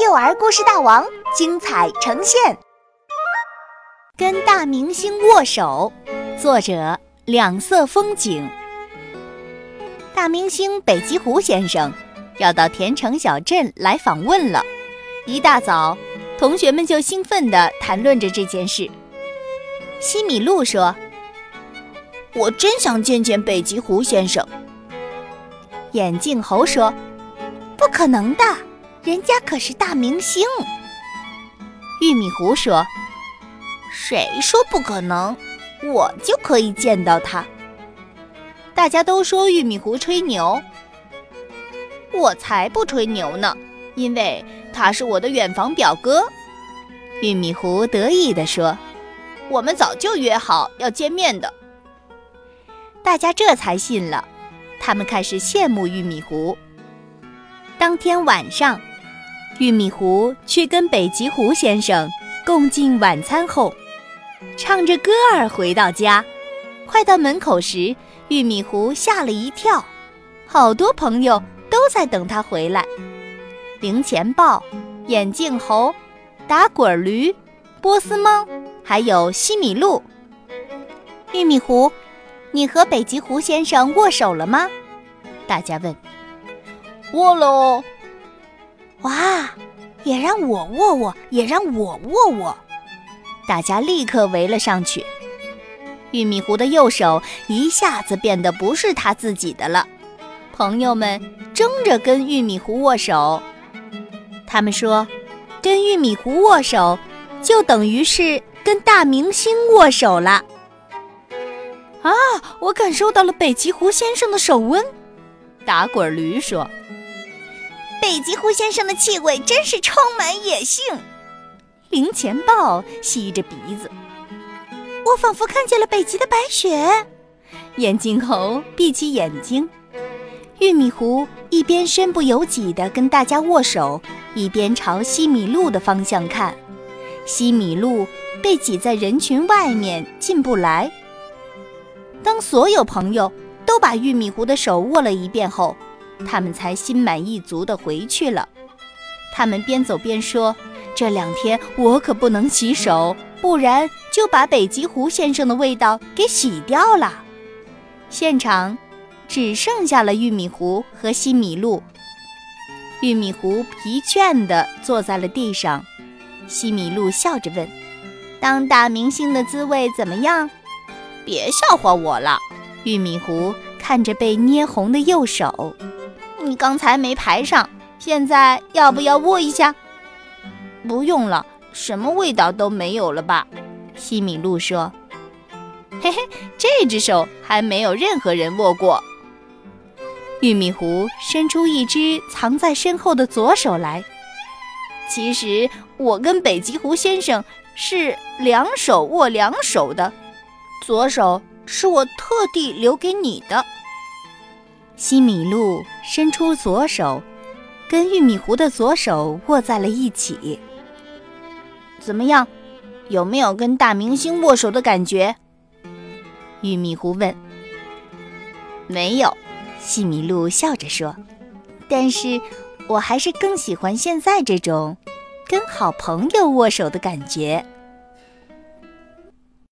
幼儿故事大王精彩呈现。跟大明星握手，作者两色风景。大明星北极狐先生要到田城小镇来访问了，一大早，同学们就兴奋地谈论着这件事。西米露说：“我真想见见北极狐先生。”眼镜猴说：“不可能的。”人家可是大明星，玉米糊说：“谁说不可能？我就可以见到他。”大家都说玉米糊吹牛，我才不吹牛呢，因为他是我的远房表哥。玉米糊得意地说：“我们早就约好要见面的。”大家这才信了，他们开始羡慕玉米糊。当天晚上。玉米糊去跟北极狐先生共进晚餐后，唱着歌儿回到家。快到门口时，玉米糊吓了一跳，好多朋友都在等他回来。零钱豹、眼镜猴、打滚驴、波斯猫，还有西米露。玉米糊，你和北极狐先生握手了吗？大家问。握喽。哇，也让我握握，也让我握握！大家立刻围了上去。玉米糊的右手一下子变得不是他自己的了。朋友们争着跟玉米糊握手。他们说，跟玉米糊握手，就等于是跟大明星握手了。啊，我感受到了北极狐先生的手温。打滚驴说。北极狐先生的气味真是充满野性。零钱豹吸着鼻子，我仿佛看见了北极的白雪。眼镜猴闭起眼睛。玉米糊一边身不由己地跟大家握手，一边朝西米露的方向看。西米露被挤在人群外面，进不来。当所有朋友都把玉米糊的手握了一遍后，他们才心满意足地回去了。他们边走边说：“这两天我可不能洗手，不然就把北极狐先生的味道给洗掉了。”现场只剩下了玉米糊和西米露。玉米糊疲倦地坐在了地上，西米露笑着问：“当大明星的滋味怎么样？”别笑话我了。玉米糊看着被捏红的右手。你刚才没排上，现在要不要握一下？不用了，什么味道都没有了吧？西米露说：“嘿嘿，这只手还没有任何人握过。”玉米糊伸出一只藏在身后的左手来。其实我跟北极狐先生是两手握两手的，左手是我特地留给你的。西米露伸出左手，跟玉米糊的左手握在了一起。怎么样，有没有跟大明星握手的感觉？玉米糊问。没有，西米露笑着说。但是我还是更喜欢现在这种跟好朋友握手的感觉。